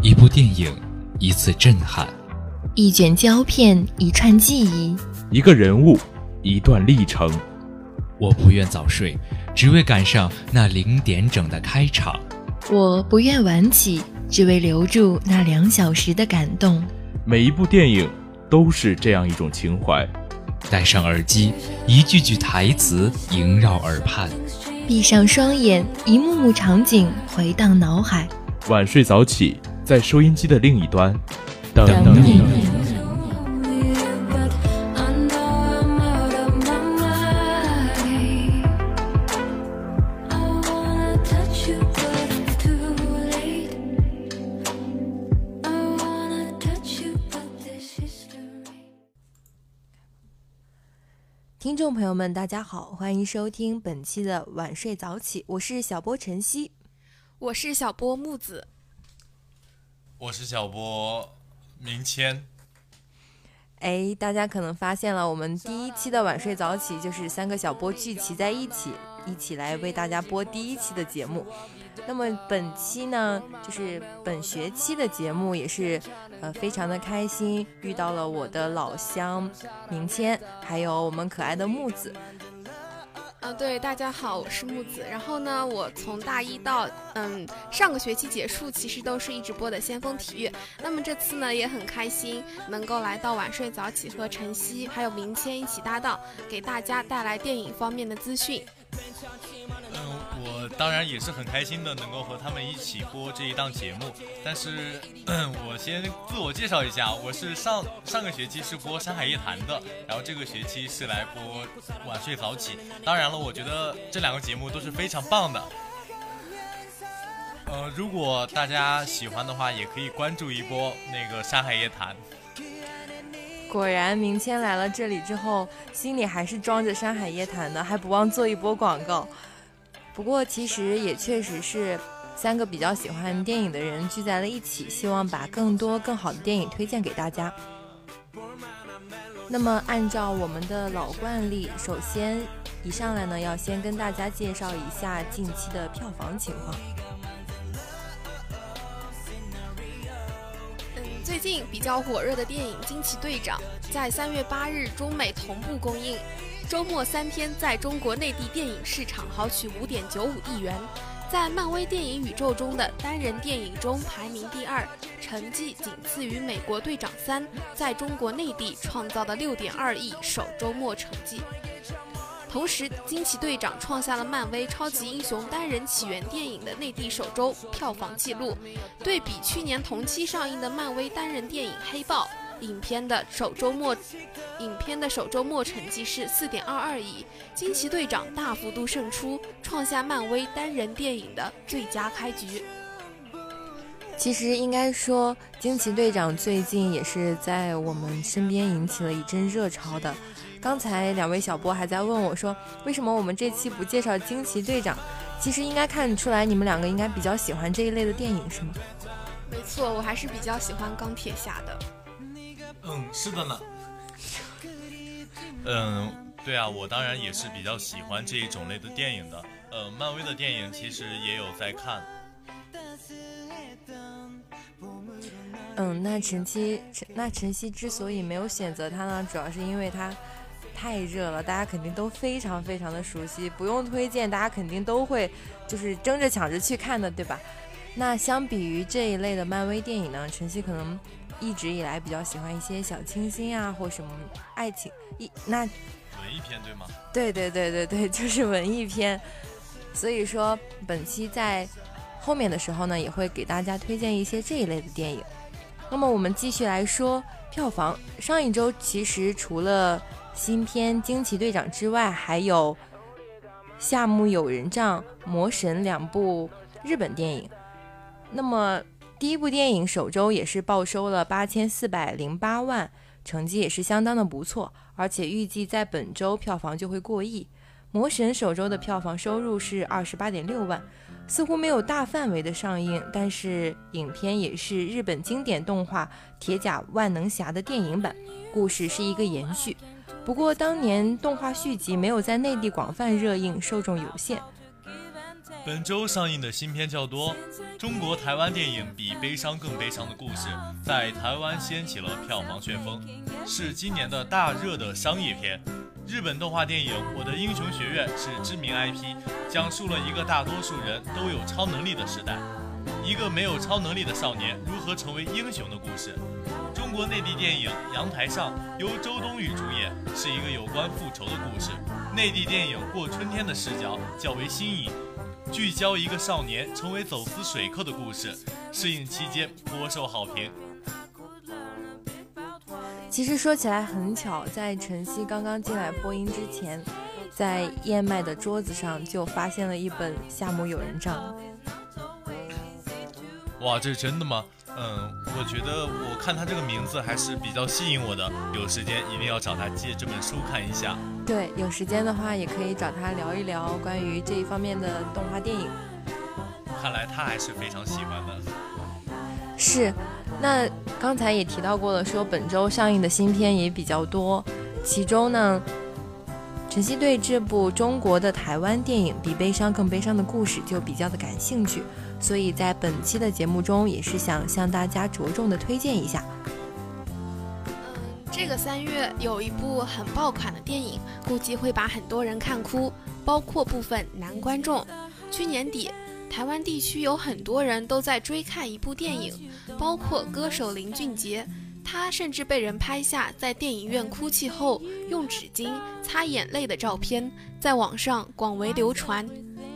一部电影，一次震撼；一卷胶片，一串记忆；一个人物，一段历程。我不愿早睡，只为赶上那零点整的开场。我不愿晚起，只为留住那两小时的感动。每一部电影都是这样一种情怀。戴上耳机，一句句台词萦绕耳畔；闭上双眼，一幕幕场景回荡脑海。晚睡早起，在收音机的另一端，等你。听众朋友们，大家好，欢迎收听本期的晚睡早起，我是小波晨曦，我是小波木子，我是小波明谦。哎，大家可能发现了，我们第一期的晚睡早起就是三个小波聚齐在一起，一起来为大家播第一期的节目。那么本期呢，就是本学期的节目，也是呃非常的开心，遇到了我的老乡明谦，还有我们可爱的木子。对，大家好，我是木子。然后呢，我从大一到嗯上个学期结束，其实都是一直播的先锋体育。那么这次呢，也很开心能够来到晚睡早起，和晨曦还有明谦一起搭档，给大家带来电影方面的资讯。当然也是很开心的，能够和他们一起播这一档节目。但是，我先自我介绍一下，我是上上个学期是播《山海夜谈》的，然后这个学期是来播《晚睡早起》。当然了，我觉得这两个节目都是非常棒的。呃，如果大家喜欢的话，也可以关注一波那个《山海夜谈》。果然，明谦来了这里之后，心里还是装着《山海夜谈》的，还不忘做一波广告。不过，其实也确实是三个比较喜欢电影的人聚在了一起，希望把更多更好的电影推荐给大家。那么，按照我们的老惯例，首先一上来呢，要先跟大家介绍一下近期的票房情况。最近比较火热的电影《惊奇队长》在三月八日中美同步公映，周末三天在中国内地电影市场豪取五点九五亿元，在漫威电影宇宙中的单人电影中排名第二，成绩仅次于《美国队长三》在中国内地创造的六点二亿首周末成绩。同时，《惊奇队长》创下了漫威超级英雄单人起源电影的内地首周票房纪录。对比去年同期上映的漫威单人电影《黑豹》，影片的首周末，影片的首周末成绩是四点二二亿，《惊奇队长》大幅度胜出，创下漫威单人电影的最佳开局。其实应该说，《惊奇队长》最近也是在我们身边引起了一阵热潮的。刚才两位小波还在问我说，为什么我们这期不介绍惊奇队长？其实应该看出来，你们两个应该比较喜欢这一类的电影，是吗？没错，我还是比较喜欢钢铁侠的。嗯，是的呢。嗯，对啊，我当然也是比较喜欢这一种类的电影的。呃，漫威的电影其实也有在看。嗯，那晨曦，那晨曦之所以没有选择它呢，主要是因为它。太热了，大家肯定都非常非常的熟悉，不用推荐，大家肯定都会就是争着抢着去看的，对吧？那相比于这一类的漫威电影呢，晨曦可能一直以来比较喜欢一些小清新啊，或什么爱情一那文艺片对吗？对对对对对，就是文艺片。所以说本期在后面的时候呢，也会给大家推荐一些这一类的电影。那么我们继续来说票房，上一周其实除了新片《惊奇队长》之外，还有《夏目友人帐》《魔神》两部日本电影。那么第一部电影首周也是报收了八千四百零八万，成绩也是相当的不错，而且预计在本周票房就会过亿。《魔神》首周的票房收入是二十八点六万，似乎没有大范围的上映，但是影片也是日本经典动画《铁甲万能侠》的电影版，故事是一个延续。不过当年动画续集没有在内地广泛热映，受众有限。本周上映的新片较多，中国台湾电影比悲伤更悲伤的故事在台湾掀起了票房旋风，是今年的大热的商业片。日本动画电影《我的英雄学院》是知名 IP，讲述了一个大多数人都有超能力的时代，一个没有超能力的少年如何成为英雄的故事。中国内地电影《阳台上》由周冬雨主演，是一个有关复仇的故事。内地电影《过春天》的视角较为新颖，聚焦一个少年成为走私水客的故事，试映期间颇受好评。其实说起来很巧，在晨曦刚刚进来播音之前，在燕麦的桌子上就发现了一本《夏目友人帐》。哇，这是真的吗？嗯，我觉得我看他这个名字还是比较吸引我的，有时间一定要找他借这本书看一下。对，有时间的话也可以找他聊一聊关于这一方面的动画电影。看来他还是非常喜欢的。是，那刚才也提到过了，说本周上映的新片也比较多，其中呢，晨曦对这部中国的台湾电影《比悲伤更悲伤的故事》就比较的感兴趣。所以在本期的节目中，也是想向大家着重的推荐一下。嗯，这个三月有一部很爆款的电影，估计会把很多人看哭，包括部分男观众。去年底，台湾地区有很多人都在追看一部电影，包括歌手林俊杰，他甚至被人拍下在电影院哭泣后用纸巾擦眼泪的照片，在网上广为流传。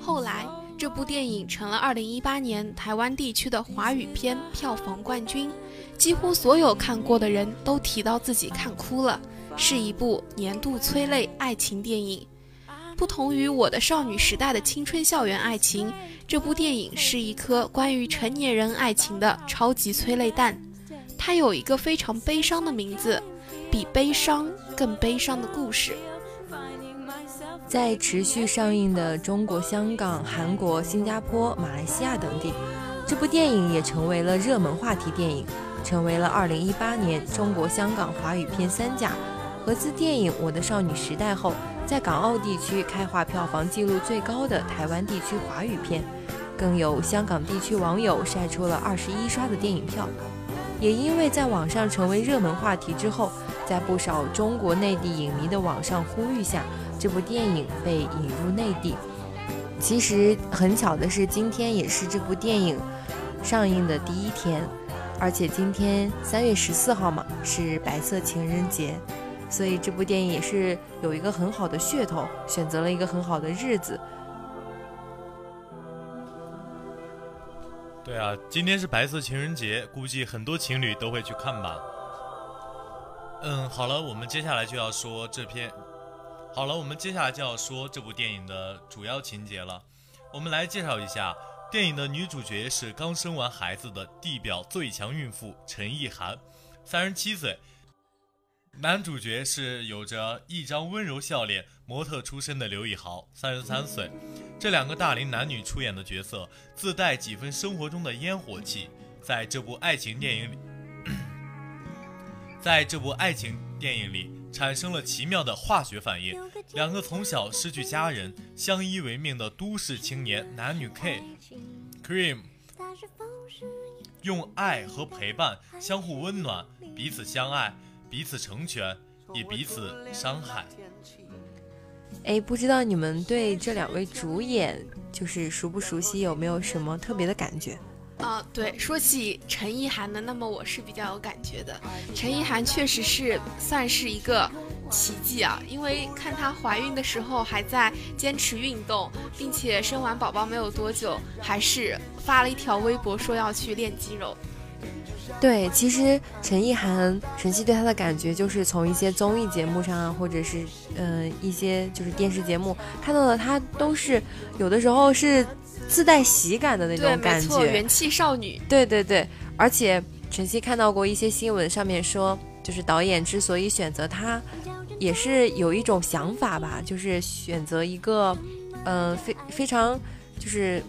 后来。这部电影成了2018年台湾地区的华语片票房冠军，几乎所有看过的人都提到自己看哭了，是一部年度催泪爱情电影。不同于我的少女时代的青春校园爱情，这部电影是一颗关于成年人爱情的超级催泪弹。它有一个非常悲伤的名字，比悲伤更悲伤的故事。在持续上映的中国香港、韩国、新加坡、马来西亚等地，这部电影也成为了热门话题电影，成为了2018年中国香港华语片三甲和自电影《我的少女时代》后，在港澳地区开画票房纪录最高的台湾地区华语片，更有香港地区网友晒出了二十一刷的电影票。也因为在网上成为热门话题之后，在不少中国内地影迷的网上呼吁下。这部电影被引入内地，其实很巧的是，今天也是这部电影上映的第一天，而且今天三月十四号嘛，是白色情人节，所以这部电影也是有一个很好的噱头，选择了一个很好的日子。对啊，今天是白色情人节，估计很多情侣都会去看吧。嗯，好了，我们接下来就要说这篇。好了，我们接下来就要说这部电影的主要情节了。我们来介绍一下，电影的女主角是刚生完孩子的地表最强孕妇陈意涵，三十七岁；男主角是有着一张温柔笑脸、模特出身的刘以豪，三十三岁。这两个大龄男女出演的角色，自带几分生活中的烟火气，在这部爱情电影里，在这部爱情电影里。产生了奇妙的化学反应。两个从小失去家人、相依为命的都市青年男女 K、Cream，用爱和陪伴相互温暖，彼此相爱，彼此成全，也彼此伤害。哎，不知道你们对这两位主演就是熟不熟悉？有没有什么特别的感觉？啊，对，说起陈意涵呢，那么我是比较有感觉的。陈意涵确实是算是一个奇迹啊，因为看她怀孕的时候还在坚持运动，并且生完宝宝没有多久，还是发了一条微博说要去练肌肉。对，其实陈意涵，晨曦对她的感觉就是从一些综艺节目上啊，或者是嗯一些就是电视节目看到的，她都是有的时候是。自带喜感的那种感觉，元气少女。对对对，而且晨曦看到过一些新闻，上面说，就是导演之所以选择她，也是有一种想法吧，就是选择一个，嗯，非非常，就是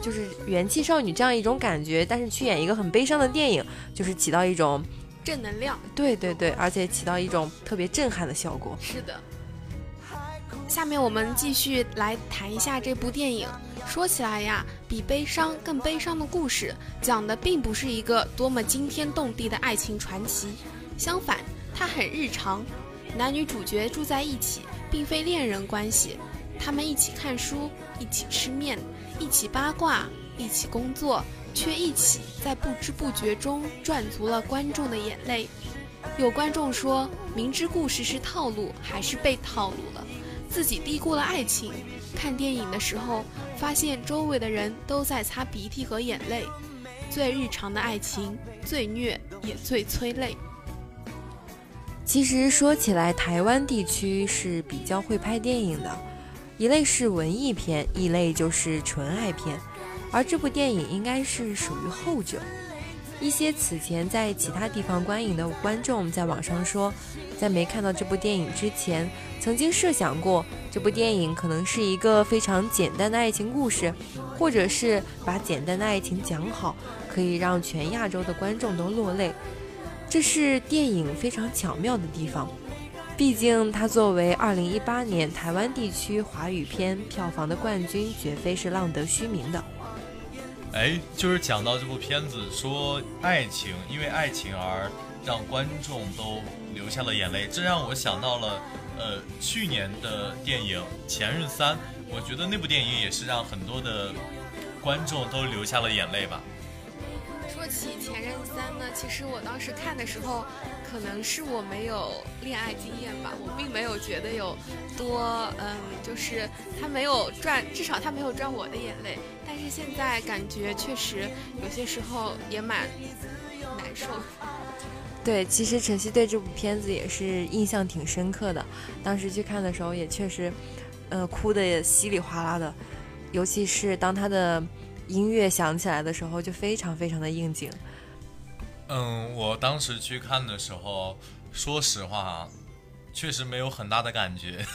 就是元气少女这样一种感觉，但是去演一个很悲伤的电影，就是起到一种正能量。对对对，而且起到一种特别震撼的效果。是的。下面我们继续来谈一下这部电影。说起来呀，比悲伤更悲伤的故事，讲的并不是一个多么惊天动地的爱情传奇，相反，它很日常。男女主角住在一起，并非恋人关系，他们一起看书，一起吃面，一起八卦，一起工作，却一起在不知不觉中赚足了观众的眼泪。有观众说，明知故事是套路，还是被套路了，自己低估了爱情。看电影的时候，发现周围的人都在擦鼻涕和眼泪。最日常的爱情，最虐也最催泪。其实说起来，台湾地区是比较会拍电影的，一类是文艺片，一类就是纯爱片，而这部电影应该是属于后者。一些此前在其他地方观影的观众在网上说，在没看到这部电影之前，曾经设想过这部电影可能是一个非常简单的爱情故事，或者是把简单的爱情讲好，可以让全亚洲的观众都落泪。这是电影非常巧妙的地方，毕竟它作为2018年台湾地区华语片票房的冠军，绝非是浪得虚名的。哎，就是讲到这部片子，说爱情因为爱情而让观众都流下了眼泪，这让我想到了，呃，去年的电影《前任三》，我觉得那部电影也是让很多的观众都流下了眼泪吧。说起《前任三》呢，其实我当时看的时候，可能是我没有恋爱经验吧，我并没有觉得有多，嗯，就是他没有赚，至少他没有赚我的眼泪。但是现在感觉确实有些时候也蛮难受。对，其实晨曦对这部片子也是印象挺深刻的。当时去看的时候也确实，呃，哭的稀里哗啦的。尤其是当他的音乐响起来的时候，就非常非常的应景。嗯，我当时去看的时候，说实话，确实没有很大的感觉。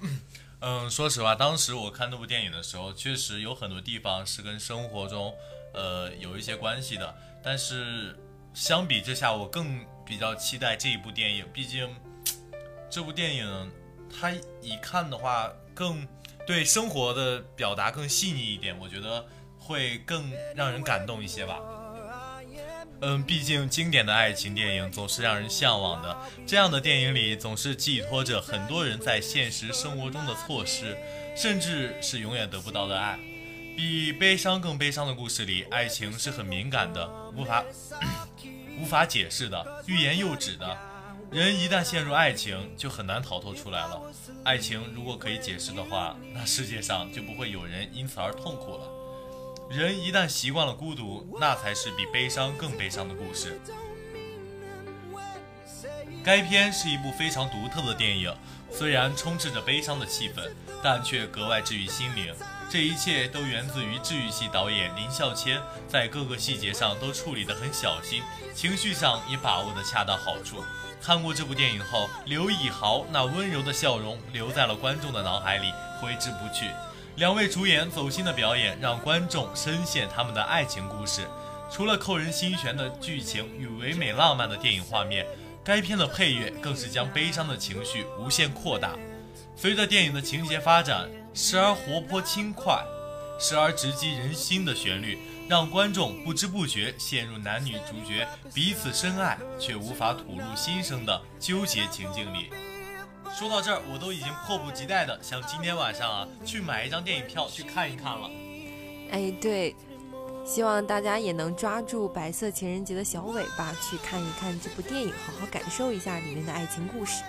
嗯，说实话，当时我看那部电影的时候，确实有很多地方是跟生活中，呃，有一些关系的。但是相比之下，我更比较期待这一部电影。毕竟这部电影，它一看的话，更对生活的表达更细腻一点，我觉得会更让人感动一些吧。嗯，毕竟经典的爱情电影总是让人向往的。这样的电影里总是寄托着很多人在现实生活中的错失，甚至是永远得不到的爱。比悲伤更悲伤的故事里，爱情是很敏感的，无法 无法解释的，欲言又止的。人一旦陷入爱情，就很难逃脱出来了。爱情如果可以解释的话，那世界上就不会有人因此而痛苦了。人一旦习惯了孤独，那才是比悲伤更悲伤的故事。该片是一部非常独特的电影，虽然充斥着悲伤的气氛，但却格外治愈心灵。这一切都源自于治愈系导演林孝谦在各个细节上都处理得很小心，情绪上也把握得恰到好处。看过这部电影后，刘以豪那温柔的笑容留在了观众的脑海里，挥之不去。两位主演走心的表演，让观众深陷他们的爱情故事。除了扣人心弦的剧情与唯美浪漫的电影画面，该片的配乐更是将悲伤的情绪无限扩大。随着电影的情节发展，时而活泼轻快，时而直击人心的旋律，让观众不知不觉陷入男女主角彼此深爱却无法吐露心声的纠结情境里。说到这儿，我都已经迫不及待的想今天晚上啊去买一张电影票去看一看了。哎，对，希望大家也能抓住白色情人节的小尾巴去看一看这部电影，好好感受一下里面的爱情故事。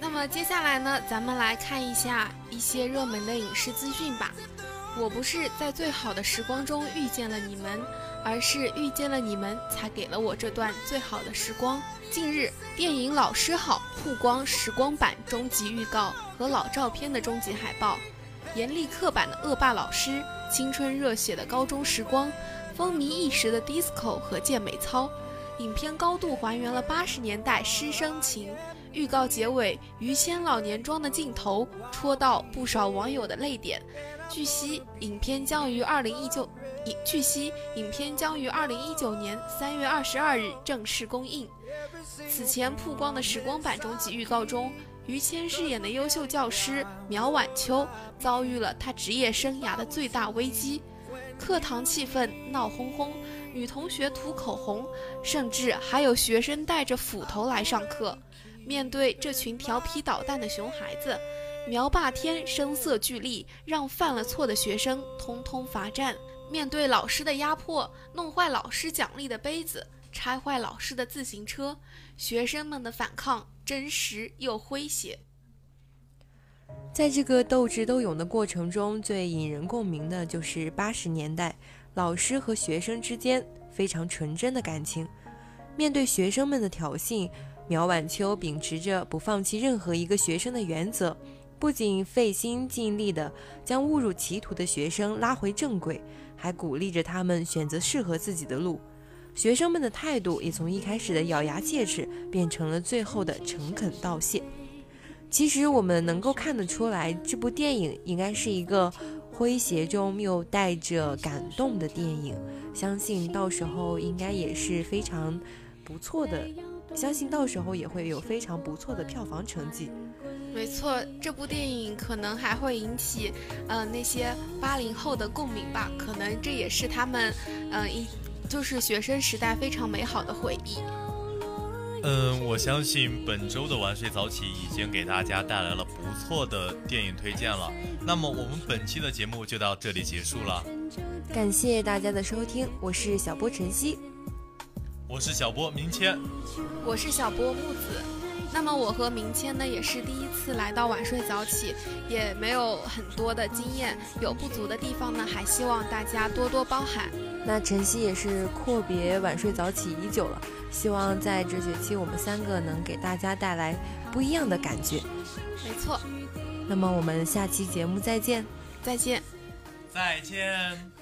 那么接下来呢，咱们来看一下一些热门的影视资讯吧。我不是在最好的时光中遇见了你们，而是遇见了你们，才给了我这段最好的时光。近日，电影《老师好》曝光时光版终极预告和老照片的终极海报。严厉刻板的恶霸老师，青春热血的高中时光，风靡一时的 disco 和健美操。影片高度还原了八十年代师生情。预告结尾于谦老年装的镜头，戳到不少网友的泪点。据悉，影片将于二零一九。据悉，影片将于二零一九年三月二十二日正式公映。此前曝光的时光版终极预告中，于谦饰演的优秀教师苗晚秋遭遇了他职业生涯的最大危机，课堂气氛闹哄哄，女同学涂口红，甚至还有学生带着斧头来上课。面对这群调皮捣蛋的熊孩子，苗霸天声色俱厉，让犯了错的学生通通罚站。面对老师的压迫，弄坏老师奖励的杯子，拆坏老师的自行车，学生们的反抗真实又诙谐。在这个斗智斗勇的过程中，最引人共鸣的就是八十年代老师和学生之间非常纯真的感情。面对学生们的挑衅，苗晚秋秉持着不放弃任何一个学生的原则，不仅费心尽力地将误入歧途的学生拉回正轨，还鼓励着他们选择适合自己的路。学生们的态度也从一开始的咬牙切齿，变成了最后的诚恳道谢。其实我们能够看得出来，这部电影应该是一个诙谐中又带着感动的电影。相信到时候应该也是非常不错的，相信到时候也会有非常不错的票房成绩。没错，这部电影可能还会引起，呃，那些八零后的共鸣吧。可能这也是他们，嗯，一就是学生时代非常美好的回忆。嗯，我相信本周的晚睡早起已经给大家带来了不错的电影推荐了。那么我们本期的节目就到这里结束了。感谢大家的收听，我是小波晨曦，我是小波明谦，我是小波木子。那么我和明谦呢也是第一次来到晚睡早起，也没有很多的经验，有不足的地方呢，还希望大家多多包涵。那晨曦也是阔别晚睡早起已久了，希望在这学期我们三个能给大家带来不一样的感觉。没错，那么我们下期节目再见。再见。再见。